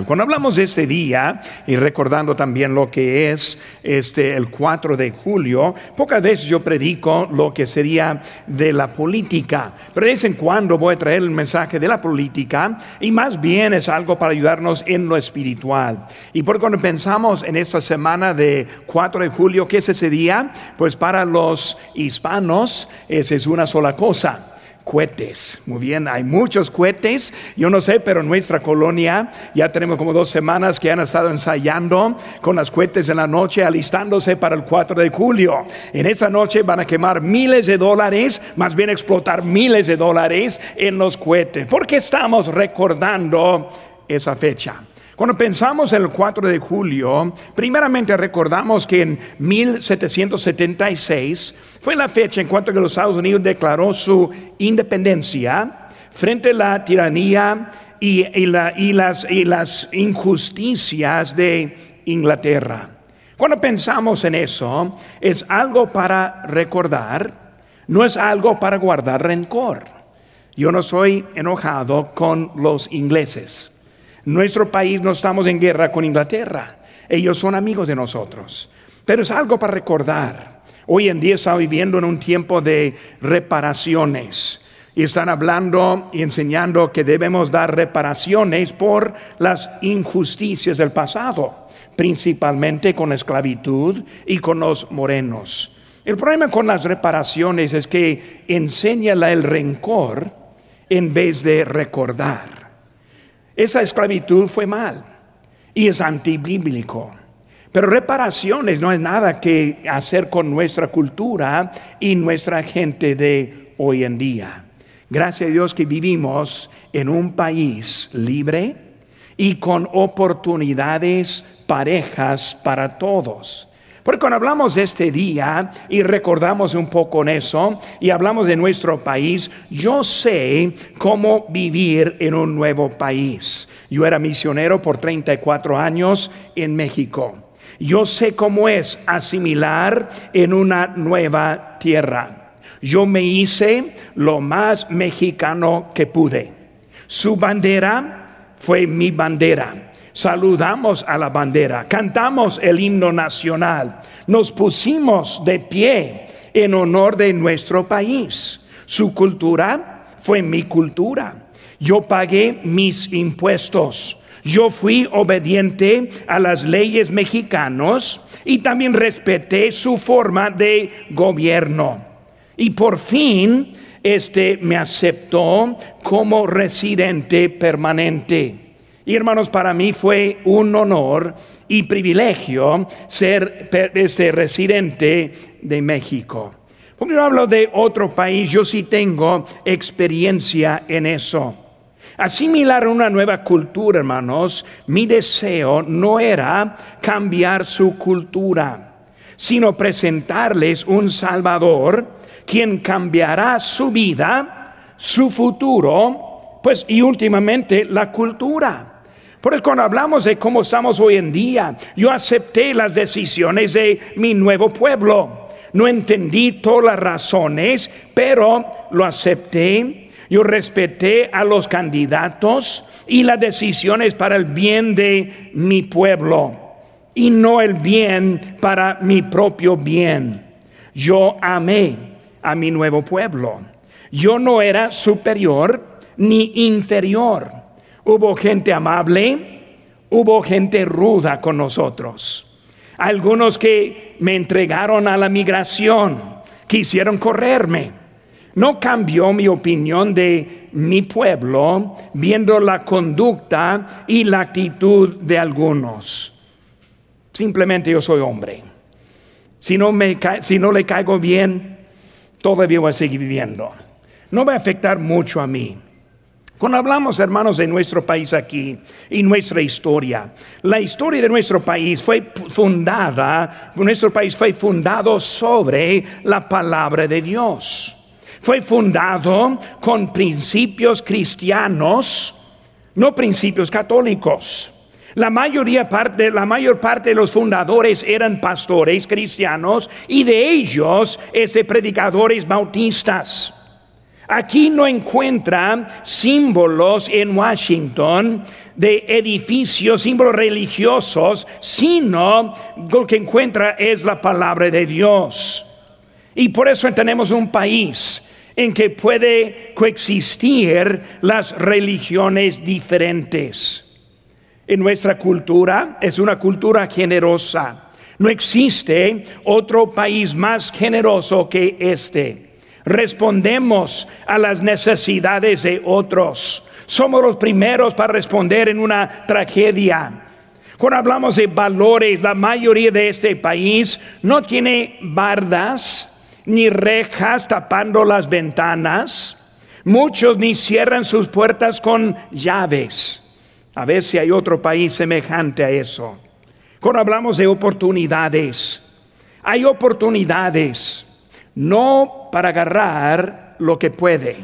Cuando hablamos de este día y recordando también lo que es este el 4 de julio, pocas veces yo predico lo que sería de la política, pero de vez en cuando voy a traer el mensaje de la política y más bien es algo para ayudarnos en lo espiritual. Y por cuando pensamos en esta semana de 4 de julio, ¿qué es ese día? Pues para los hispanos esa es una sola cosa cohetes. Muy bien, hay muchos cohetes. Yo no sé, pero en nuestra colonia ya tenemos como dos semanas que han estado ensayando con las cohetes en la noche, alistándose para el 4 de julio. En esa noche van a quemar miles de dólares, más bien explotar miles de dólares en los cohetes. porque estamos recordando esa fecha? Cuando pensamos en el 4 de julio, primeramente recordamos que en 1776 fue la fecha en cuanto que los Estados Unidos declaró su independencia frente a la tiranía y, las, y las injusticias de Inglaterra. Cuando pensamos en eso, es algo para recordar, no es algo para guardar rencor. Yo no soy enojado con los ingleses. Nuestro país no estamos en guerra con Inglaterra. Ellos son amigos de nosotros. Pero es algo para recordar. Hoy en día estamos viviendo en un tiempo de reparaciones. Y están hablando y enseñando que debemos dar reparaciones por las injusticias del pasado, principalmente con la esclavitud y con los morenos. El problema con las reparaciones es que enseña el rencor en vez de recordar. Esa esclavitud fue mal y es antibíblico. Pero reparaciones no es nada que hacer con nuestra cultura y nuestra gente de hoy en día. Gracias a Dios que vivimos en un país libre y con oportunidades parejas para todos. Porque cuando hablamos de este día y recordamos un poco en eso y hablamos de nuestro país, yo sé cómo vivir en un nuevo país. Yo era misionero por 34 años en México. Yo sé cómo es asimilar en una nueva tierra. Yo me hice lo más mexicano que pude. Su bandera fue mi bandera saludamos a la bandera, cantamos el himno nacional, nos pusimos de pie en honor de nuestro país. Su cultura fue mi cultura. Yo pagué mis impuestos. Yo fui obediente a las leyes mexicanos y también respeté su forma de gobierno. Y por fin, este me aceptó como residente permanente. Y hermanos, para mí fue un honor y privilegio ser este residente de México. Porque yo hablo de otro país, yo sí tengo experiencia en eso. Asimilar una nueva cultura, hermanos, mi deseo no era cambiar su cultura, sino presentarles un Salvador quien cambiará su vida, su futuro, pues y últimamente la cultura. Por eso cuando hablamos de cómo estamos hoy en día, yo acepté las decisiones de mi nuevo pueblo. No entendí todas las razones, pero lo acepté. Yo respeté a los candidatos y las decisiones para el bien de mi pueblo y no el bien para mi propio bien. Yo amé a mi nuevo pueblo. Yo no era superior ni inferior Hubo gente amable, hubo gente ruda con nosotros. Algunos que me entregaron a la migración, quisieron correrme. No cambió mi opinión de mi pueblo viendo la conducta y la actitud de algunos. Simplemente yo soy hombre. Si no, me, le caigo bien, todavía voy a seguir viviendo. No va a afectar mucho a mí. Cuando hablamos, hermanos, de nuestro país aquí y nuestra historia, la historia de nuestro país fue fundada, nuestro país fue fundado sobre la palabra de Dios. Fue fundado con principios cristianos, no principios católicos. La mayoría parte, la mayor parte de los fundadores eran pastores cristianos y de ellos, este predicadores bautistas. Aquí no encuentra símbolos en Washington de edificios, símbolos religiosos, sino lo que encuentra es la palabra de Dios. Y por eso tenemos un país en que puede coexistir las religiones diferentes. En nuestra cultura es una cultura generosa. No existe otro país más generoso que este. Respondemos a las necesidades de otros. Somos los primeros para responder en una tragedia. Cuando hablamos de valores, la mayoría de este país no tiene bardas ni rejas tapando las ventanas. Muchos ni cierran sus puertas con llaves. A ver si hay otro país semejante a eso. Cuando hablamos de oportunidades, hay oportunidades no para agarrar lo que puede,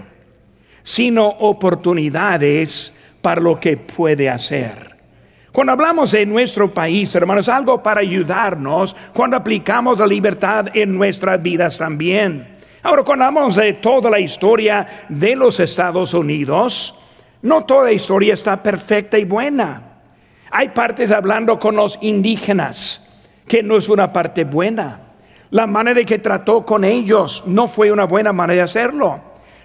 sino oportunidades para lo que puede hacer. Cuando hablamos de nuestro país, hermanos, algo para ayudarnos cuando aplicamos la libertad en nuestras vidas también. Ahora, cuando hablamos de toda la historia de los Estados Unidos, no toda historia está perfecta y buena. Hay partes hablando con los indígenas que no es una parte buena. La manera que trató con ellos no fue una buena manera de hacerlo.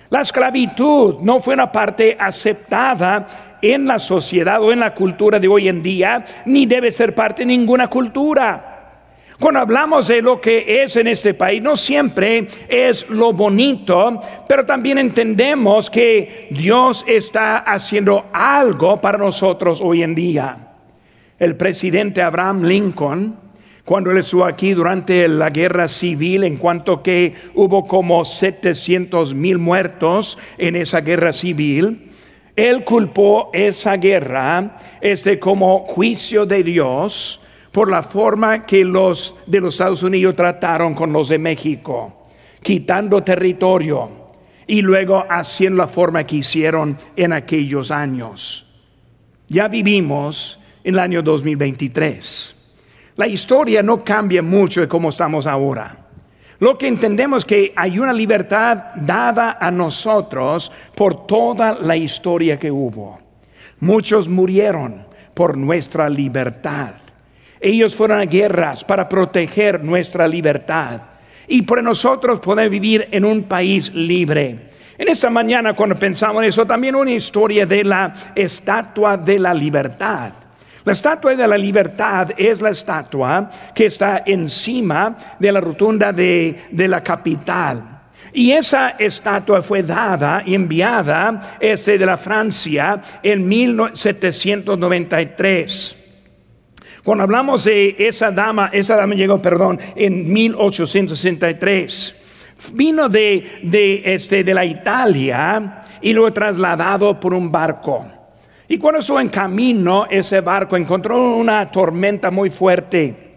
La esclavitud no fue una parte aceptada en la sociedad o en la cultura de hoy en día, ni debe ser parte de ninguna cultura. Cuando hablamos de lo que es en este país, no siempre es lo bonito, pero también entendemos que Dios está haciendo algo para nosotros hoy en día. El presidente Abraham Lincoln, cuando él estuvo aquí durante la guerra civil, en cuanto que hubo como 700 mil muertos en esa guerra civil, él culpó esa guerra este como juicio de Dios por la forma que los de los Estados Unidos trataron con los de México, quitando territorio y luego haciendo la forma que hicieron en aquellos años. Ya vivimos en el año 2023. La historia no cambia mucho de cómo estamos ahora. Lo que entendemos es que hay una libertad dada a nosotros por toda la historia que hubo. Muchos murieron por nuestra libertad. Ellos fueron a guerras para proteger nuestra libertad y por nosotros poder vivir en un país libre. En esta mañana cuando pensamos en eso, también una historia de la estatua de la libertad. La estatua de la libertad es la estatua que está encima de la rotunda de, de la capital. Y esa estatua fue dada y enviada este, de la Francia en 1793. Cuando hablamos de esa dama, esa dama llegó, perdón, en 1863. Vino de, de, este, de la Italia y lo trasladado por un barco. Y cuando estuvo en camino, ese barco encontró una tormenta muy fuerte.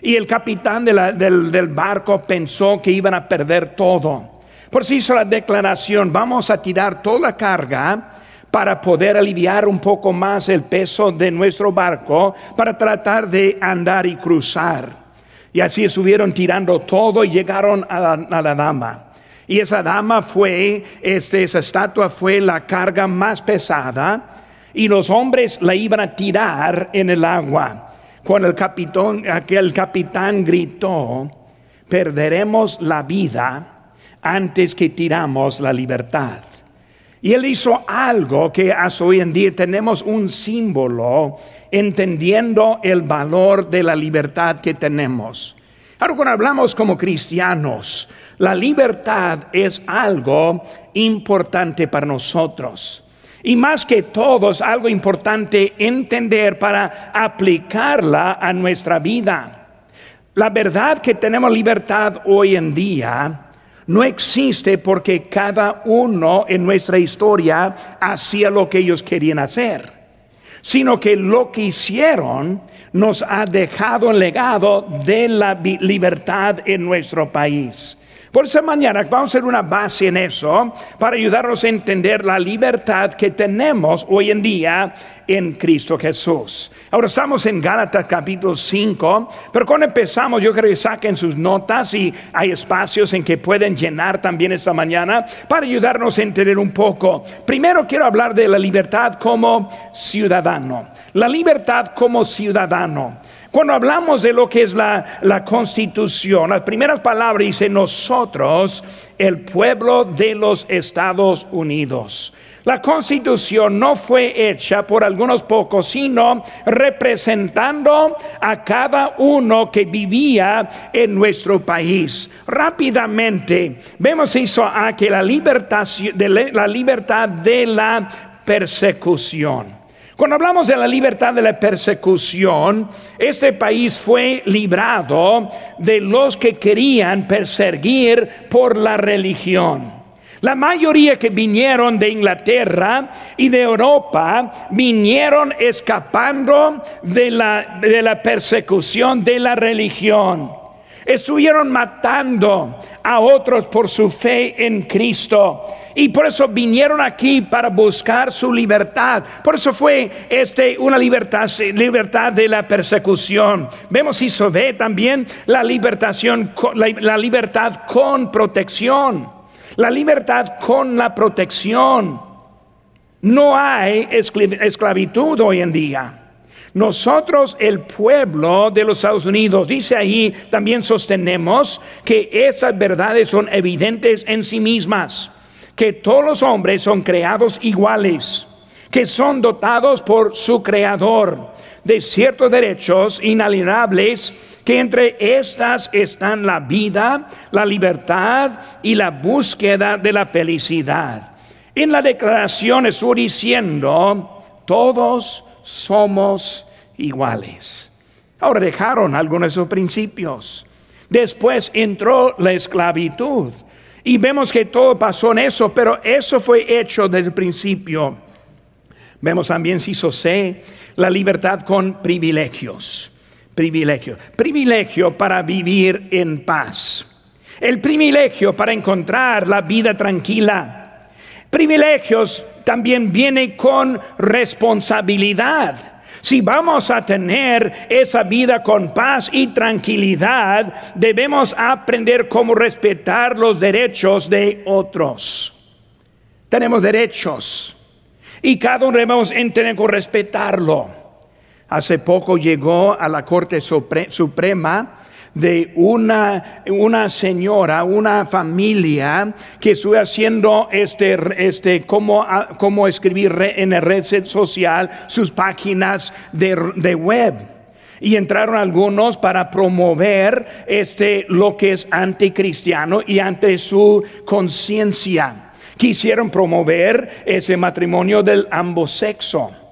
Y el capitán del, del barco pensó que iban a perder todo. Por eso hizo la declaración, vamos a tirar toda la carga para poder aliviar un poco más el peso de nuestro barco, para tratar de andar y cruzar. Y así estuvieron tirando todo y llegaron a la, dama. Y esa dama fue, este, esa estatua fue la carga más pesada y los hombres la iban a tirar en el agua. Cuando el capitán, aquel capitán gritó, perderemos la vida antes que tiramos la libertad. Y él hizo algo que hasta hoy en día tenemos un símbolo entendiendo el valor de la libertad que tenemos. Ahora cuando hablamos como cristianos, la libertad es algo importante para nosotros. Y más que todo algo importante entender para aplicarla a nuestra vida. La verdad que tenemos libertad hoy en día no existe porque cada uno en nuestra historia hacía lo que ellos querían hacer, sino que lo que hicieron nos ha dejado el legado de la libertad en nuestro país. Por esa mañana vamos a hacer una base en eso para ayudarnos a entender la libertad que tenemos hoy en día en Cristo Jesús. Ahora estamos en Gálatas capítulo 5, pero cuando empezamos yo creo que saquen sus notas y hay espacios en que pueden llenar también esta mañana para ayudarnos a entender un poco. Primero quiero hablar de la libertad como ciudadano. La libertad como ciudadano. Cuando hablamos de lo que es la, la constitución, las primeras palabras dice nosotros, el pueblo de los Estados Unidos. La constitución no fue hecha por algunos pocos, sino representando a cada uno que vivía en nuestro país. Rápidamente vemos eso a que la libertad de la, libertad de la persecución. Cuando hablamos de la libertad de la persecución, este país fue librado de los que querían perseguir por la religión. La mayoría que vinieron de Inglaterra y de Europa vinieron escapando de la, de la persecución de la religión. Estuvieron matando a otros por su fe en Cristo. Y por eso vinieron aquí para buscar su libertad. Por eso fue este una libertad, libertad de la persecución. Vemos y se ve también la, libertación, la libertad con protección. La libertad con la protección. No hay esclavitud hoy en día. Nosotros, el pueblo de los Estados Unidos, dice ahí, también sostenemos que esas verdades son evidentes en sí mismas, que todos los hombres son creados iguales, que son dotados por su creador de ciertos derechos inalienables que entre estas están la vida, la libertad y la búsqueda de la felicidad. En la declaración estoy diciendo, todos somos iguales. Ahora dejaron algunos de principios. Después entró la esclavitud. Y vemos que todo pasó en eso, pero eso fue hecho desde el principio. Vemos también, si sé, la libertad con privilegios privilegio. Privilegio para vivir en paz. El privilegio para encontrar la vida tranquila. Privilegios también viene con responsabilidad. Si vamos a tener esa vida con paz y tranquilidad, debemos aprender cómo respetar los derechos de otros. Tenemos derechos y cada uno debemos entender cómo respetarlo. Hace poco llegó a la Corte Suprema de una, una señora, una familia que estuvo haciendo este, este cómo, cómo escribir en la red social sus páginas de, de web. Y entraron algunos para promover este lo que es anticristiano y ante su conciencia. Quisieron promover ese matrimonio del ambos sexo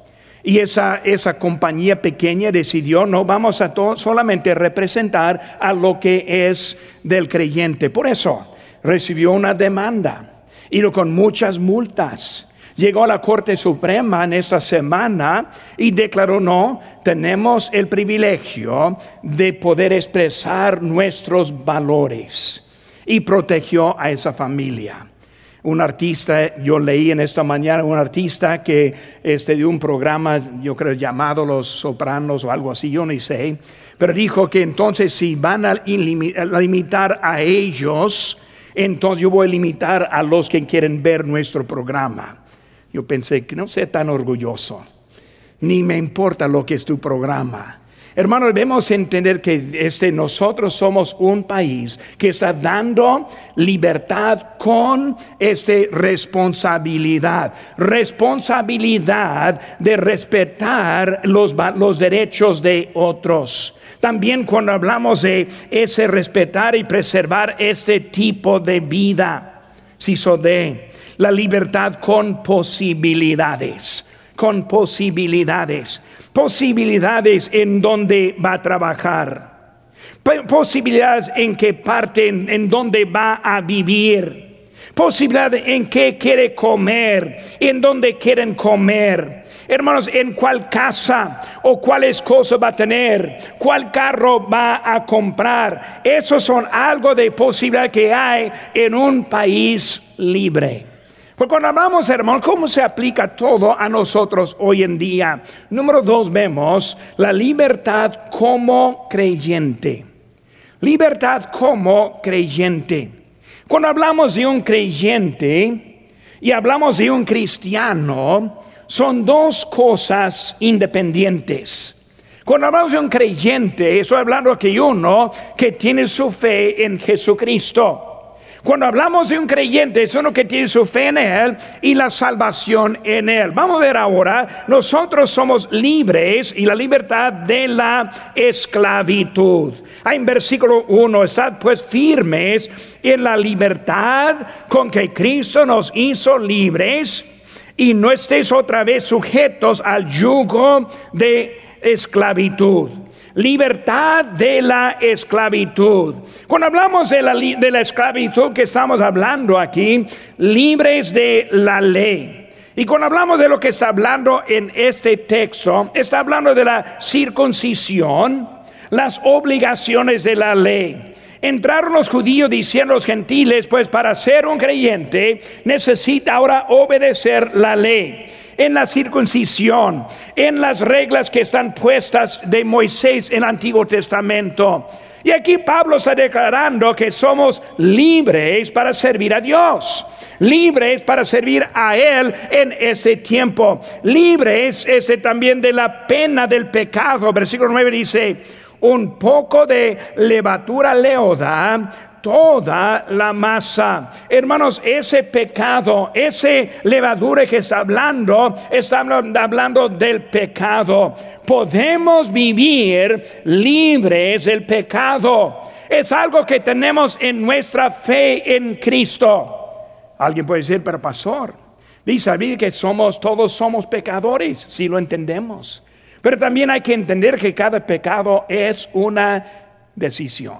y esa, esa compañía pequeña decidió, no vamos a solamente representar a lo que es del creyente. Por eso recibió una demanda y con muchas multas. Llegó a la Corte Suprema en esta semana y declaró, no, tenemos el privilegio de poder expresar nuestros valores. Y protegió a esa familia un artista, yo leí en esta mañana un artista que este, de un programa, yo creo llamado Los Sopranos o algo así, yo no sé, pero dijo que entonces si van a, limitar a ellos, entonces yo voy a limitar a los que quieren ver nuestro programa. Yo pensé que no sea tan orgulloso, ni me importa lo que es tu programa. Hermanos, debemos entender que este, nosotros somos un país que está dando libertad con este, responsabilidad. Responsabilidad de respetar los, los derechos de otros. También cuando hablamos de ese respetar y preservar este tipo de vida, si de la libertad con posibilidades, con posibilidades posibilidades en donde va a trabajar, posibilidades en qué parte, en, donde va a vivir. posibilidad en qué quiere comer, en dónde quieren comer. Hermanos, en cuál casa o cuáles cosas va a tener, cuál carro va a comprar. Esos son algo de posibilidad que hay en un país libre. Porque cuando hablamos, hermano, ¿cómo se aplica todo a nosotros hoy en día? Número dos, vemos la libertad como creyente. Libertad como creyente. Cuando hablamos de un creyente y hablamos de un cristiano, son dos cosas independientes. Cuando hablamos de un creyente, estoy hablando de uno que tiene su fe en Jesucristo. Cuando hablamos de un creyente, es uno que tiene su fe en Él y la salvación en Él. Vamos a ver ahora, nosotros somos libres y la libertad de la esclavitud. Hay en versículo 1, estad pues firmes en la libertad con que Cristo nos hizo libres y no estéis otra vez sujetos al yugo de esclavitud libertad de la esclavitud. Cuando hablamos de la, de la esclavitud que estamos hablando aquí, libres de la ley. Y cuando hablamos de lo que está hablando en este texto, está hablando de la circuncisión, las obligaciones de la ley. Entraron los judíos diciendo los gentiles, pues para ser un creyente necesita ahora obedecer la ley en la circuncisión, en las reglas que están puestas de Moisés en el Antiguo Testamento. Y aquí Pablo está declarando que somos libres para servir a Dios, libres para servir a Él en ese tiempo, libres ese también de la pena del pecado. Versículo 9 dice, un poco de levadura leoda toda la masa. Hermanos, ese pecado, ese levadura que está hablando, está hablando del pecado. Podemos vivir libres del pecado. Es algo que tenemos en nuestra fe en Cristo. Alguien puede decir, pero pastor, dice que somos, todos somos pecadores, si lo entendemos. Pero también hay que entender que cada pecado es una decisión.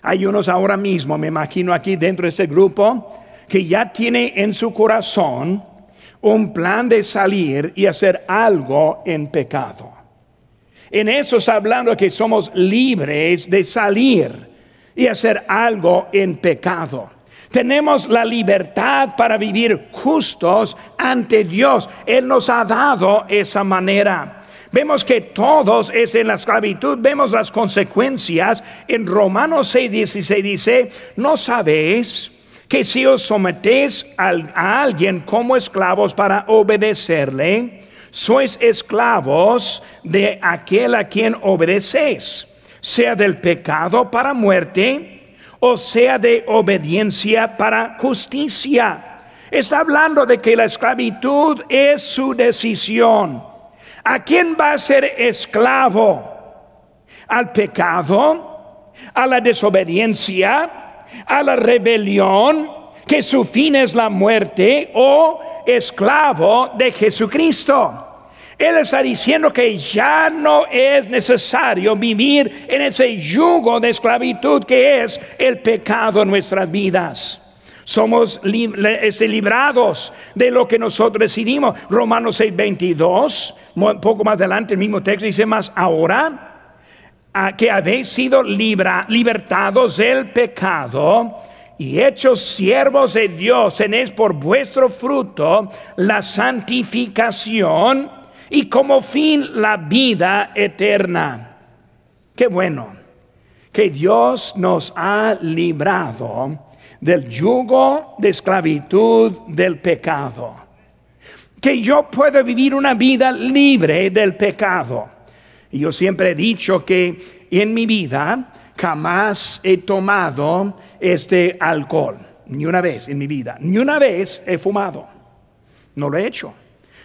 Hay unos ahora mismo, me imagino aquí dentro de este grupo, que ya tiene en su corazón un plan de salir y hacer algo en pecado. En eso está hablando que somos libres de salir y hacer algo en pecado. Tenemos la libertad para vivir justos ante Dios. Él nos ha dado esa manera. Vemos que todos es en la esclavitud, vemos las consecuencias. En Romanos 6, 16 dice, no sabéis que si os sometéis a alguien como esclavos para obedecerle, sois esclavos de aquel a quien obedecéis, sea del pecado para muerte o sea de obediencia para justicia. Está hablando de que la esclavitud es su decisión. ¿A quién va a ser esclavo? ¿Al pecado? ¿A la desobediencia? ¿A la rebelión? ¿Que su fin es la muerte? ¿O esclavo de Jesucristo? Él está diciendo que ya no es necesario vivir en ese yugo de esclavitud que es el pecado en nuestras vidas somos este, librados de lo que nosotros decidimos. Romanos 6, 22, un poco más adelante el mismo texto dice más ahora que habéis sido libertados del pecado y hechos siervos de Dios, tenéis por vuestro fruto la santificación y como fin la vida eterna. Qué bueno que Dios nos ha librado del yugo de esclavitud del pecado. Que yo pueda vivir una vida libre del pecado. Y yo siempre he dicho que en mi vida jamás he tomado este alcohol, ni una vez en mi vida, ni una vez he fumado. No lo he hecho.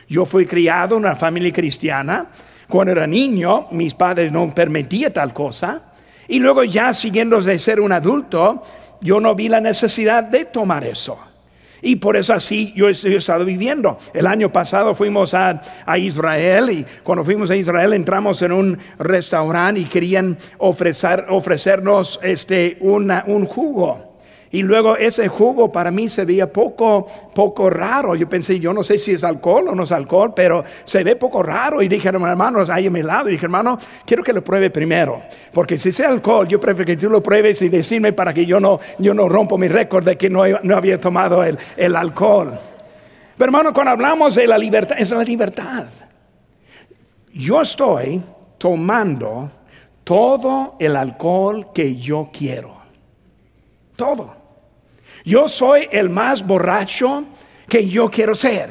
Yo fui criado en una familia cristiana. Cuando era niño, mis padres no permitían tal cosa. Y luego ya siguiendo de ser un adulto, yo no vi la necesidad de tomar eso. Y por eso así yo he, estado viviendo. El año pasado fuimos a, Israel y cuando fuimos a Israel entramos en un restaurante y querían ofrecer, ofrecernos este, un jugo. Y luego ese jugo para mí se veía poco, poco raro. Yo pensé, yo no sé si es alcohol o no es alcohol, pero se ve poco raro. Y dije, hermanos, ahí a mi lado. Y dije, hermano, quiero que lo pruebe primero. Porque si es alcohol, yo prefiero que tú lo pruebes y decirme para que yo no, yo no rompo mi récord de que no, no había tomado el, el alcohol. Pero hermano, cuando hablamos de la libertad, es la libertad. Yo estoy tomando todo el alcohol que yo quiero. Todo. Yo soy el más borracho que yo quiero ser.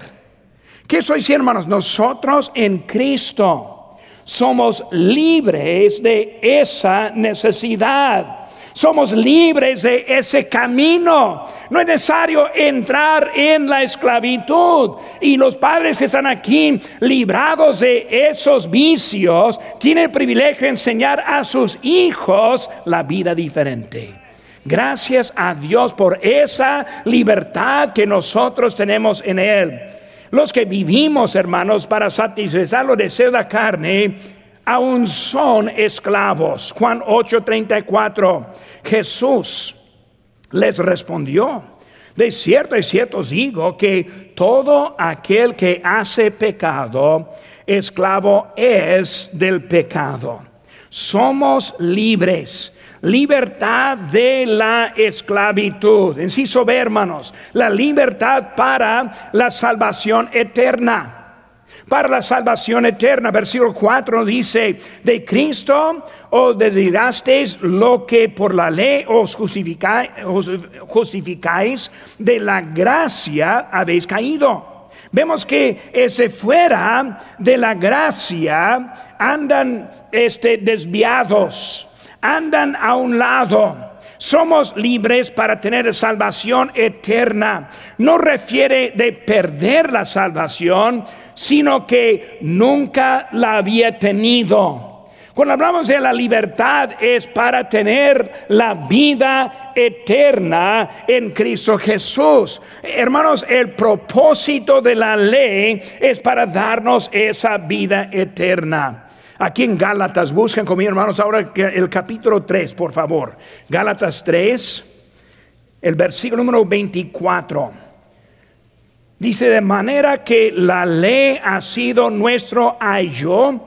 ¿Qué soy, hermanos? Nosotros en Cristo somos libres de esa necesidad. Somos libres de ese camino. No es necesario entrar en la esclavitud. Y los padres que están aquí librados de esos vicios tienen el privilegio de enseñar a sus hijos la vida diferente. Gracias a Dios por esa libertad que nosotros tenemos en Él. Los que vivimos, hermanos, para satisfacer los deseos de la carne, aún son esclavos. Juan 8:34. Jesús les respondió. De cierto, y cierto os digo que todo aquel que hace pecado, esclavo es del pecado. Somos libres libertad de la esclavitud. Inciso B, hermanos, la libertad para la salvación eterna. Para la salvación eterna, versículo 4 dice, de Cristo os dedicasteis lo que por la ley os justificáis, justificáis de la gracia habéis caído. Vemos que ese fuera de la gracia andan este, desviados andan a un lado. Somos libres para tener salvación eterna. No refiere de perder la salvación, sino que nunca la había tenido. Cuando hablamos de la libertad es para tener la vida eterna en Cristo Jesús. Hermanos, el propósito de la ley es para darnos esa vida eterna. Aquí en Gálatas, buscan conmigo hermanos ahora el capítulo 3, por favor. Gálatas 3, el versículo número 24. Dice, de manera que la ley ha sido nuestro ayo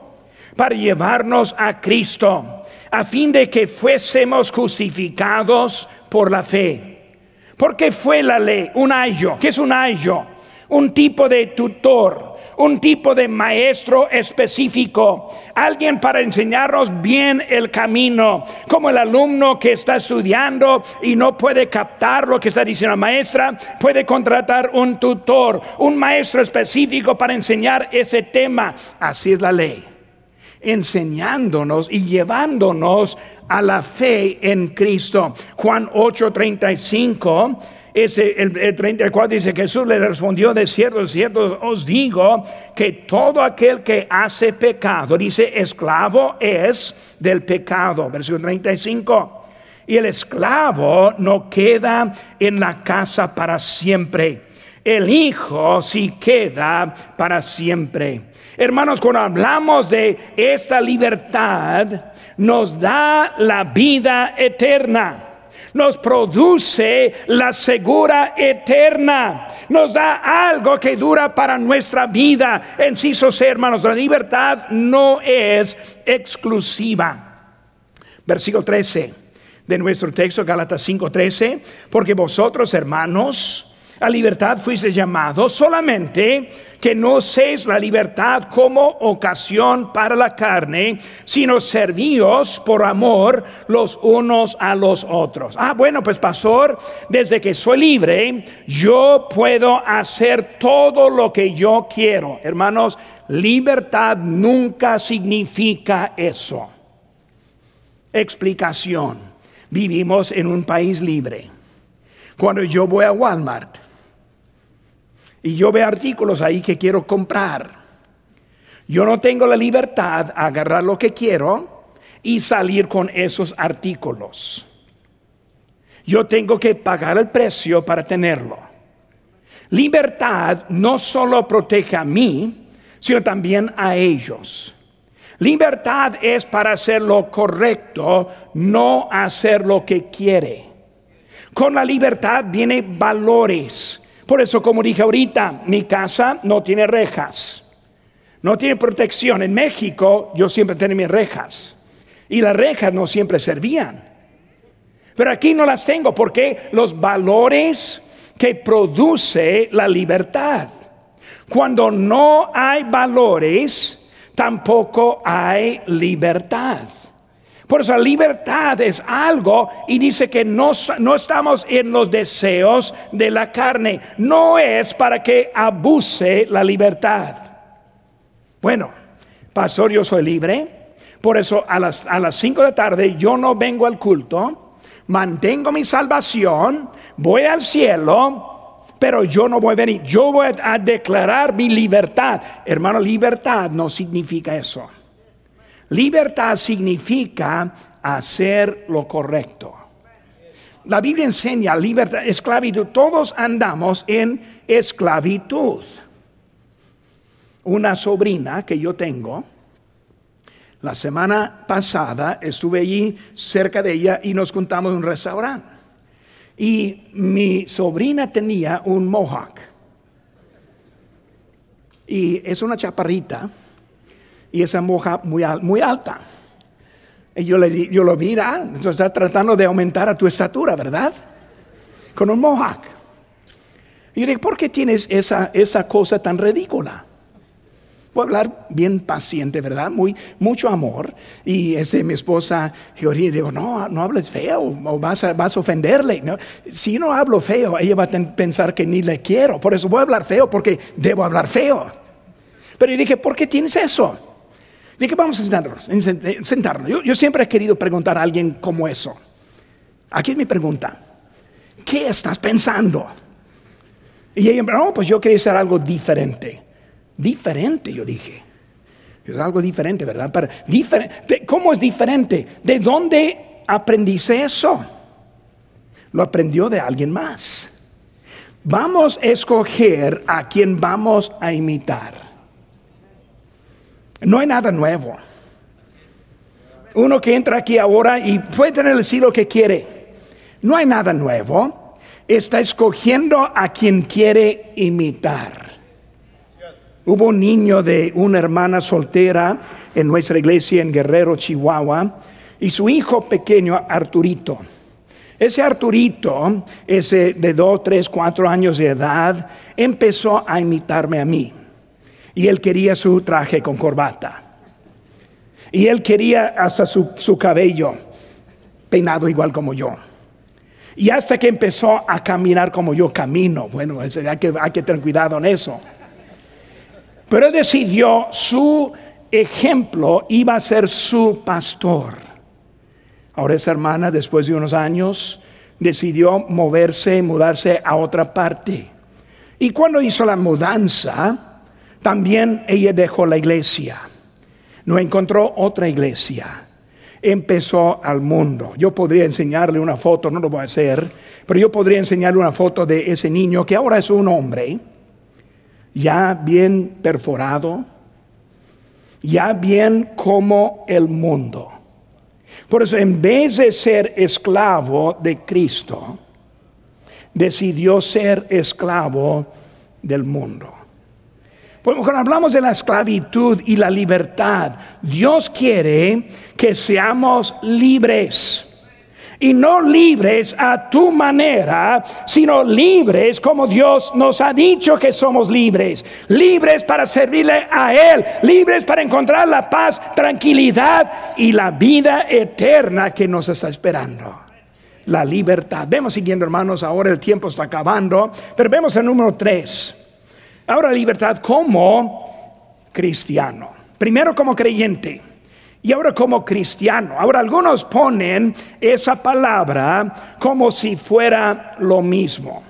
para llevarnos a Cristo, a fin de que fuésemos justificados por la fe. ¿Por qué fue la ley? Un ayo. ¿Qué es un ayo? Un tipo de tutor un tipo de maestro específico, alguien para enseñarnos bien el camino, como el alumno que está estudiando y no puede captar lo que está diciendo la maestra, puede contratar un tutor, un maestro específico para enseñar ese tema. Así es la ley enseñándonos y llevándonos a la fe en Cristo. Juan 8:35 ese, el, 34 dice, Jesús le respondió, de cierto, de cierto os digo que todo aquel que hace pecado, dice, esclavo es del pecado. Versículo 35. Y el esclavo no queda en la casa para siempre. El Hijo sí queda para siempre. Hermanos, cuando hablamos de esta libertad, nos da la vida eterna nos produce la segura eterna, nos da algo que dura para nuestra vida. En sí, hermanos, la libertad no es exclusiva. Versículo 13 de nuestro texto, Gálatas 5:13, porque vosotros, hermanos, a libertad fuiste llamados solamente que no seis la libertad como ocasión para la carne, sino servíos por amor los unos a los otros. Ah, bueno, pues pastor, desde que soy libre, yo puedo hacer todo lo que yo quiero. Hermanos, libertad nunca significa eso. Explicación. Vivimos en un país libre. Cuando yo voy a Walmart, y yo veo artículos ahí que quiero comprar. Yo no tengo la libertad a agarrar lo que quiero y salir con esos artículos. Yo tengo que pagar el precio para tenerlo. Libertad no solo protege a mí, sino también a ellos. Libertad es para hacer lo correcto, no hacer lo que quiere. Con la libertad viene valores. Por eso, como dije ahorita, mi casa no tiene rejas, no tiene protección. En México yo siempre tenía mis rejas y las rejas no siempre servían. Pero aquí no las tengo porque los valores que produce la libertad. Cuando no hay valores, tampoco hay libertad. Por eso la libertad es algo y dice que no, no, estamos en los deseos de la carne. No es para que abuse la libertad. Bueno, pastor, yo soy libre. Por eso a las, a las 5 de la tarde yo no vengo al culto. Mantengo mi salvación. Voy al cielo pero yo no voy a venir, yo voy a declarar mi libertad. Hermano, libertad no significa eso. Libertad significa hacer lo correcto. La Biblia enseña libertad, esclavitud. Todos andamos en esclavitud. Una sobrina que yo tengo, la semana pasada estuve allí cerca de ella y nos contamos en un restaurante. Y mi sobrina tenía un mohawk. Y es una chaparrita. Y esa mohawk muy, muy alta. Y yo, le, yo lo vi, ah, estás tratando de aumentar a tu estatura, ¿verdad? Con un mohawk. Y yo dije, ¿por qué tienes esa, esa cosa tan ridícula? Voy a hablar bien paciente, ¿verdad? Muy, mucho amor. Y este, mi esposa, yo digo, no, no hables feo o vas a, vas ofenderle. Si no hablo feo, ella va a pensar que ni le quiero. Por eso voy a hablar feo porque debo hablar feo. Pero yo dije, ¿por qué tienes eso? Dije, vamos a sentarnos. sentarnos. Yo, siempre he querido preguntar a alguien como eso. Aquí es mi pregunta. ¿Qué estás pensando? Y ella, no, pues yo quería hacer algo diferente. Diferente, yo dije. Es algo diferente, ¿verdad? Pero, ¿Cómo es diferente? ¿De dónde aprendiste eso? Lo aprendió de alguien más. Vamos a escoger a quien vamos a imitar. No hay nada nuevo. Uno que entra aquí ahora y puede tener el lo que quiere. No hay nada nuevo. Está escogiendo a quien quiere imitar. Hubo un niño de una hermana soltera en nuestra iglesia en Guerrero, Chihuahua, y su hijo pequeño, Arturito. Ese Arturito, ese de dos, tres, cuatro años de edad, empezó a imitarme a mí. Y él quería su traje con corbata. Y él quería hasta su, cabello peinado igual como yo. Y hasta que empezó a caminar como yo camino. Bueno, hay que, hay que tener cuidado en eso. Pero él decidió su ejemplo iba a ser su pastor. Ahora esa hermana, después de unos años, decidió moverse, mudarse a otra parte. Y cuando hizo la mudanza, también ella dejó la iglesia. No encontró otra iglesia. Empezó al mundo. Yo podría enseñarle una foto, no lo voy a hacer, pero yo podría enseñarle una foto de ese niño que ahora es un hombre ya bien perforado, ya bien como el mundo. Por eso, en vez de ser esclavo de Cristo, decidió ser esclavo del mundo. Cuando hablamos de la esclavitud y la libertad, Dios quiere que seamos libres y no libres a tu manera, sino libres como Dios nos ha dicho que somos libres, libres para servirle a Él, libres para encontrar la paz, tranquilidad y la vida eterna que nos está esperando. La libertad. Vemos siguiendo hermanos, ahora el tiempo está acabando, pero vemos el número tres. Ahora libertad como cristiano. Primero como creyente y ahora como cristiano. Ahora algunos ponen esa palabra como si fuera lo mismo,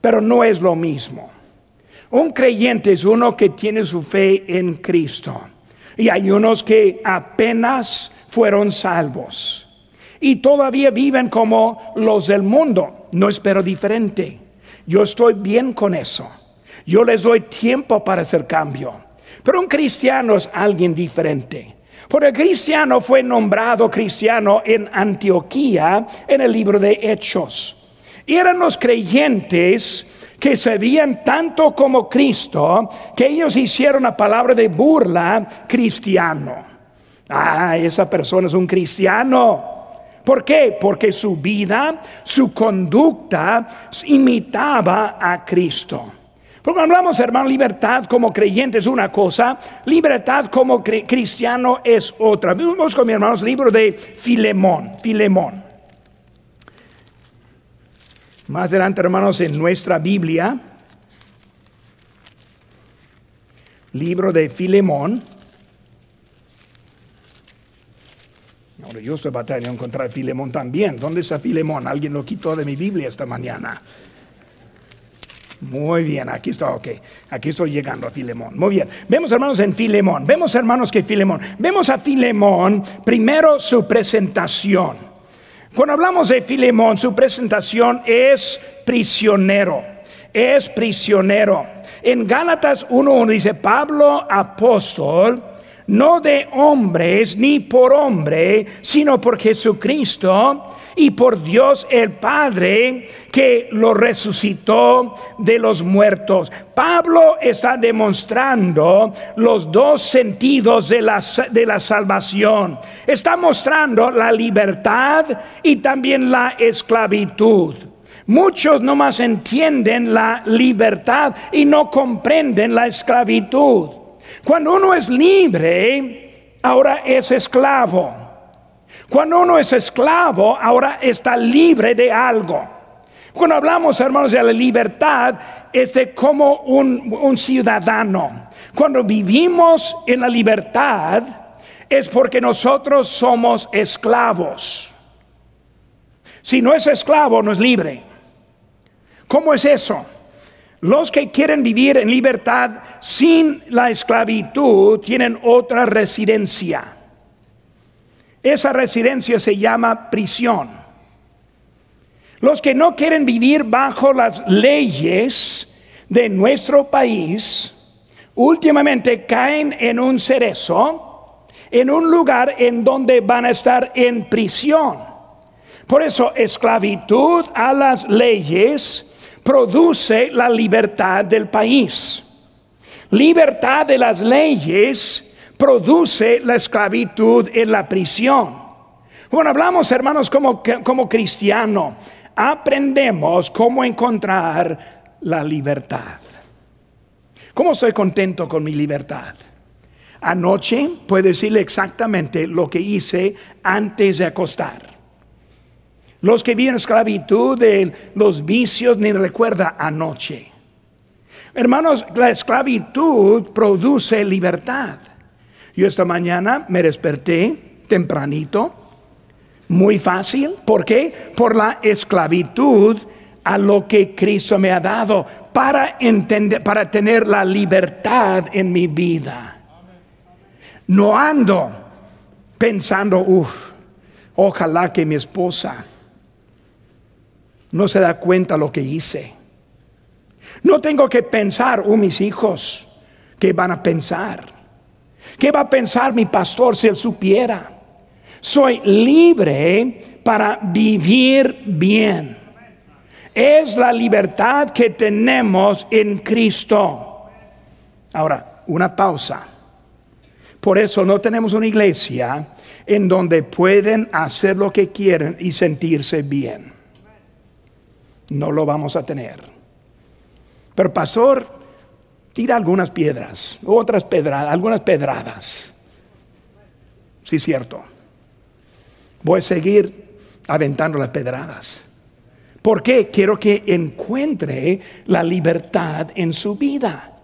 pero no es lo mismo. Un creyente es uno que tiene su fe en Cristo. Y hay unos que apenas fueron salvos. Y todavía viven como los del mundo. No espero diferente. Yo estoy bien con eso. Yo les doy tiempo para hacer cambio. Pero un cristiano es alguien diferente. Porque el cristiano fue nombrado cristiano en Antioquía en el libro de Hechos. Eran los creyentes que se veían tanto como Cristo que ellos hicieron la palabra de burla cristiano. Ah, esa persona es un cristiano. ¿Por qué? Porque su vida, su conducta imitaba a Cristo. Porque hablamos, hermano, libertad como creyente es una cosa, libertad como cristiano es otra. Vamos con mi hermanos libro de Filemón, Filemón. Más adelante, hermanos, en nuestra Biblia, libro de Filemón. Ahora yo estoy batallando encontrar Filemón también. ¿Dónde está Filemón? Alguien lo quitó de mi Biblia esta mañana. Muy bien, aquí está, ok. Aquí estoy llegando a Filemón. Muy bien. Vemos, hermanos, en Filemón. Vemos, hermanos, que Filemón. Vemos a Filemón, primero su presentación. Cuando hablamos de Filemón, su presentación es prisionero. Es prisionero. En Gálatas 1.1 dice, Pablo, apóstol, no de hombres ni por hombre, sino por Jesucristo y por Dios el Padre que lo resucitó de los muertos. Pablo está demostrando los dos sentidos de la, de la salvación. Está mostrando la libertad y también la esclavitud. Muchos no más entienden la libertad y no comprenden la esclavitud. Cuando uno es libre, ahora es esclavo. Cuando uno es esclavo, ahora está libre de algo. Cuando hablamos, hermanos, de la libertad, es de como un, un ciudadano. Cuando vivimos en la libertad, es porque nosotros somos esclavos. Si no es esclavo, no es libre. ¿Cómo es eso? Los que quieren vivir en libertad sin la esclavitud tienen otra residencia. Esa residencia se llama prisión. Los que no quieren vivir bajo las leyes de nuestro país, últimamente caen en un cerezo, en un lugar en donde van a estar en prisión. Por eso, esclavitud a las leyes produce la libertad del país. Libertad de las leyes produce la esclavitud en la prisión. Bueno, hablamos, hermanos, como, como cristiano, aprendemos cómo encontrar la libertad. ¿Cómo estoy contento con mi libertad? Anoche puedo decirle exactamente lo que hice antes de acostar. Los que viven esclavitud los vicios ni recuerda anoche. Hermanos, la esclavitud produce libertad. Yo esta mañana me desperté tempranito, muy fácil. ¿Por qué? Por la esclavitud a lo que Cristo me ha dado para entender, para tener la libertad en mi vida. No ando pensando, uff, ojalá que mi esposa no se da cuenta lo que hice. No tengo que pensar, oh mis hijos, ¿qué van a pensar? ¿Qué va a pensar mi pastor si él supiera? Soy libre para vivir bien. Es la libertad que tenemos en Cristo. Ahora, una pausa. Por eso no tenemos una iglesia en donde pueden hacer lo que quieren y sentirse bien. No lo vamos a tener. Pero pastor, tira algunas piedras, otras pedradas, algunas pedradas. Sí, cierto. Voy a seguir aventando las pedradas. ¿Por qué? Quiero que encuentre la libertad en su vida.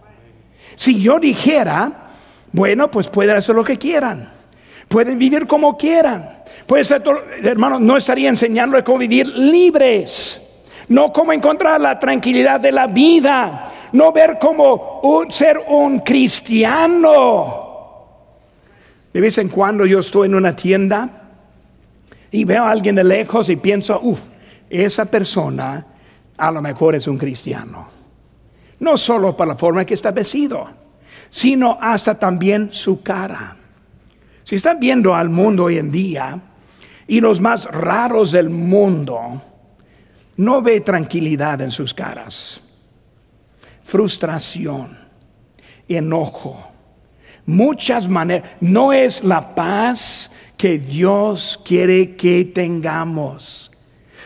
Si yo dijera, bueno, pues pueden hacer lo que quieran, pueden vivir como quieran. Pues, hermano, no estaría enseñándole cómo vivir libres no como encontrar la tranquilidad de la vida, no ver como ser un cristiano. De vez en cuando yo estoy en una tienda y veo a alguien de lejos y pienso, uff, esa persona a lo mejor es un cristiano. No solo por la forma en que está vestido, sino hasta también su cara. Si están viendo al mundo hoy en día y los más raros del mundo, no ve tranquilidad en sus caras, frustración, enojo, muchas maneras. No es la paz que Dios quiere que tengamos.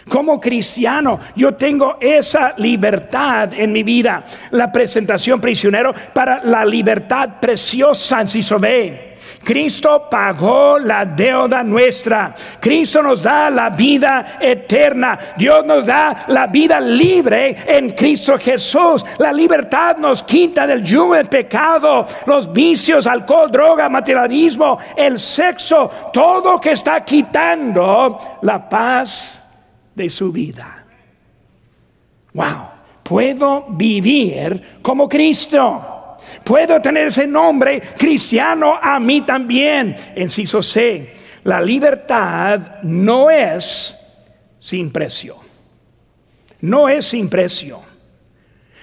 Como cristiano, yo tengo esa libertad en mi vida. La presentación prisionero para la libertad preciosa, si se ve. Cristo pagó la deuda nuestra. Cristo nos da la vida eterna. Dios nos da la vida libre en Cristo Jesús. La libertad nos quita del yugo del pecado, los vicios, alcohol, droga, materialismo, el sexo, todo que está quitando la paz de su vida. Wow, puedo vivir como Cristo. Puedo tener ese nombre cristiano a mí también. Inciso C, la libertad no es sin precio. No es sin precio.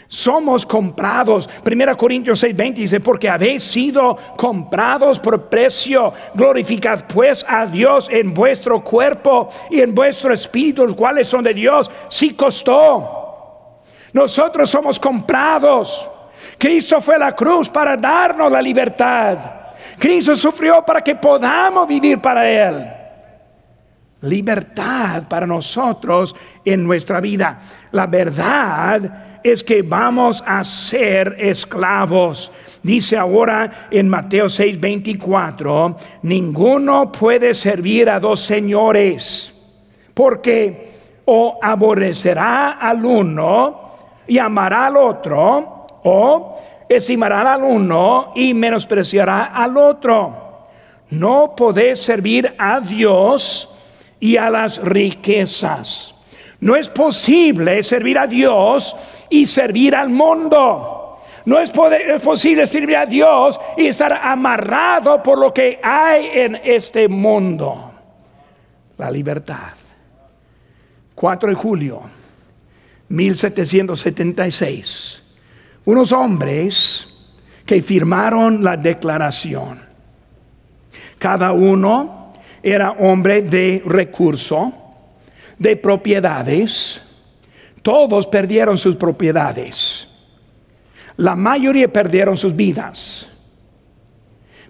Somos comprados. 1 Corintios 6:20 dice, porque habéis sido comprados por precio. Glorificad pues a Dios en vuestro cuerpo y en vuestro espíritu, los cuales son de Dios. Sí costó. Nosotros somos comprados. Cristo fue a la cruz para darnos la libertad. Cristo sufrió para que podamos vivir para Él. Libertad para nosotros en nuestra vida. La verdad es que vamos a ser esclavos. Dice ahora en Mateo 6, 24, ninguno puede servir a dos señores, porque o aborrecerá al uno y amará al otro, o estimará al uno y menospreciará al otro. No podés servir a Dios y a las riquezas. No es posible servir a Dios y servir al mundo. No es, posible servir a Dios y estar amarrado por lo que hay en este mundo. La libertad. 4 de julio 1776. Unos hombres que firmaron la declaración. Cada uno era hombre de recurso, de propiedades, todos perdieron sus propiedades. La mayoría perdieron sus vidas.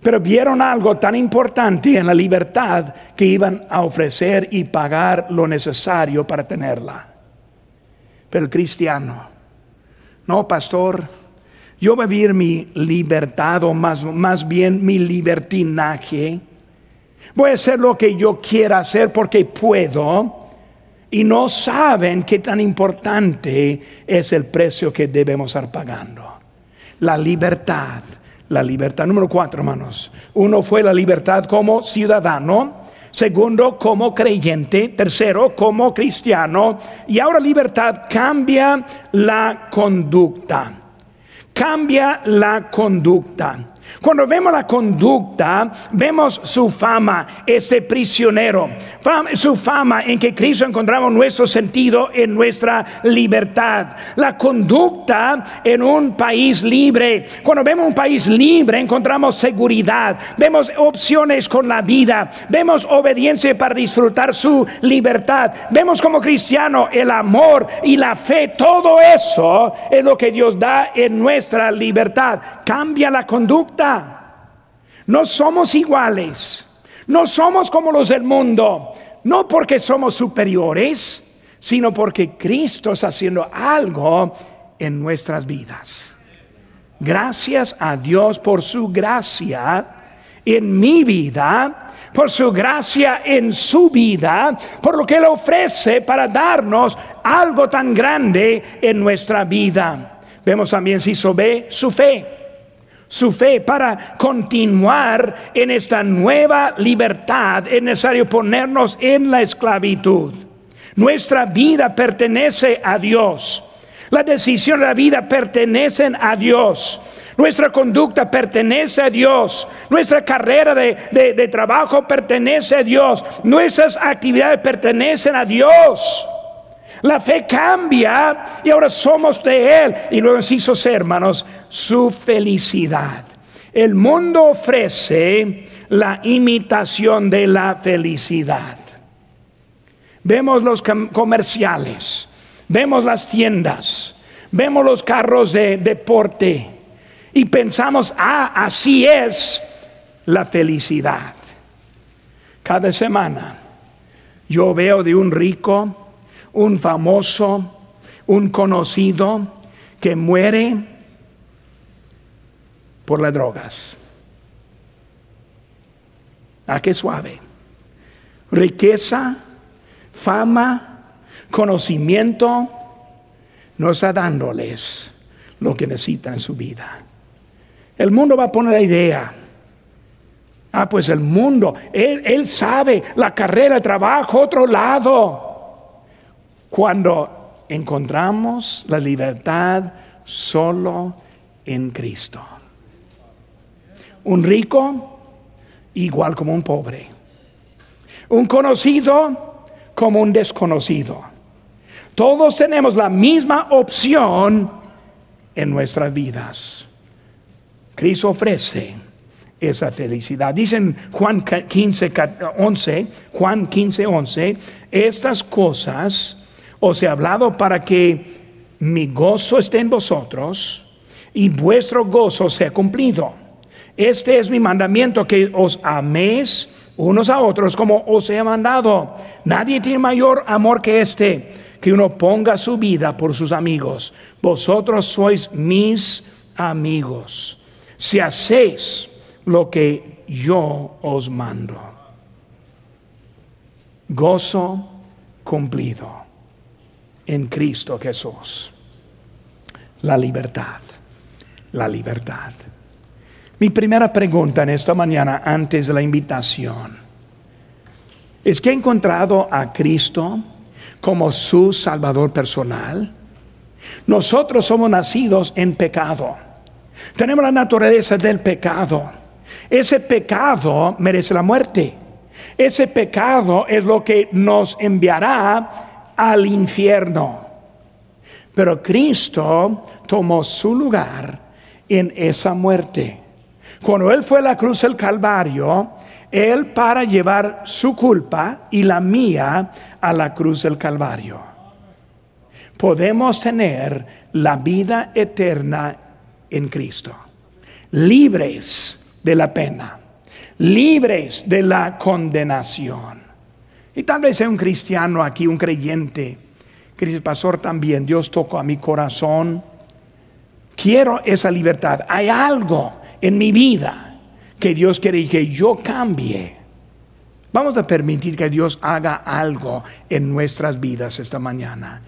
Pero vieron algo tan importante en la libertad que iban a ofrecer y pagar lo necesario para tenerla. Pero el cristiano, no, pastor, yo voy a vivir mi libertad o más, más bien mi libertinaje. Voy a hacer lo que yo quiera hacer porque puedo y no saben qué tan importante es el precio que debemos estar pagando. La libertad, la libertad. Número cuatro, hermanos. Uno fue la libertad como ciudadano. Segundo, como creyente. Tercero, como cristiano. Y ahora libertad cambia la conducta. Cambia la conducta. Cuando vemos la conducta, vemos su fama, este prisionero, su fama en que Cristo encontramos nuestro sentido en nuestra libertad. La conducta en un país libre. Cuando vemos un país libre, encontramos seguridad, vemos opciones con la vida, vemos obediencia para disfrutar su libertad, vemos como cristiano el amor y la fe, todo eso es lo que Dios da en nuestra libertad. Cambia la conducta no somos iguales, no somos como los del mundo, no porque somos superiores, sino porque Cristo está haciendo algo en nuestras vidas. Gracias a Dios por su gracia en mi vida, por su gracia en su vida, por lo que Él ofrece para darnos algo tan grande en nuestra vida. Vemos también si ve su fe su fe para continuar en esta nueva libertad, es necesario ponernos en la esclavitud. Nuestra vida pertenece a Dios. La decisión de la vida pertenecen a Dios. Nuestra conducta pertenece a Dios. Nuestra carrera de, de trabajo pertenece a Dios. Nuestras actividades pertenecen a Dios. La fe cambia y ahora somos de Él. Y luego hizo ser, hermanos, su felicidad. El mundo ofrece la imitación de la felicidad. Vemos los comerciales vemos las tiendas, vemos los carros de deporte y pensamos, ah, así es la felicidad. Cada semana yo veo de un rico, un famoso, un conocido que muere por las drogas. ¿A qué suave? Riqueza, fama, conocimiento, no está dándoles lo que necesitan en su vida. El mundo va a poner la idea. Ah, pues el mundo, él, él sabe la carrera, el trabajo, otro lado. Cuando encontramos la libertad solo en Cristo. Un rico igual como un pobre. Un conocido como un desconocido. Todos tenemos la misma opción en nuestras vidas. Cristo ofrece esa felicidad. Dicen Juan 15, 11, Juan 15, 11, estas cosas os he hablado para que mi gozo esté en vosotros y vuestro gozo sea cumplido. Este es mi mandamiento, que os améis unos a otros como os he mandado. Nadie tiene mayor amor que este, que uno ponga su vida por sus amigos. Vosotros sois mis amigos si hacéis lo que yo os mando. Gozo cumplido en Cristo Jesús. La libertad, la libertad. Mi primera pregunta en esta mañana antes de la invitación es que he encontrado a Cristo como su Salvador personal. Nosotros somos nacidos en pecado. Tenemos la naturaleza del pecado. Ese pecado merece la muerte. Ese pecado es lo que nos enviará al infierno. Pero Cristo tomó su lugar en esa muerte. Cuando Él fue a la cruz del Calvario, Él para llevar su culpa y la mía a la cruz del Calvario. Podemos tener la vida eterna en Cristo, libres de la pena, libres de la condenación. Y tal vez sea un cristiano aquí, un creyente, que pastor, también Dios tocó a mi corazón. Quiero esa libertad. Hay algo en mi vida que Dios quiere que yo cambie. Vamos a permitir que Dios haga algo en nuestras vidas esta mañana.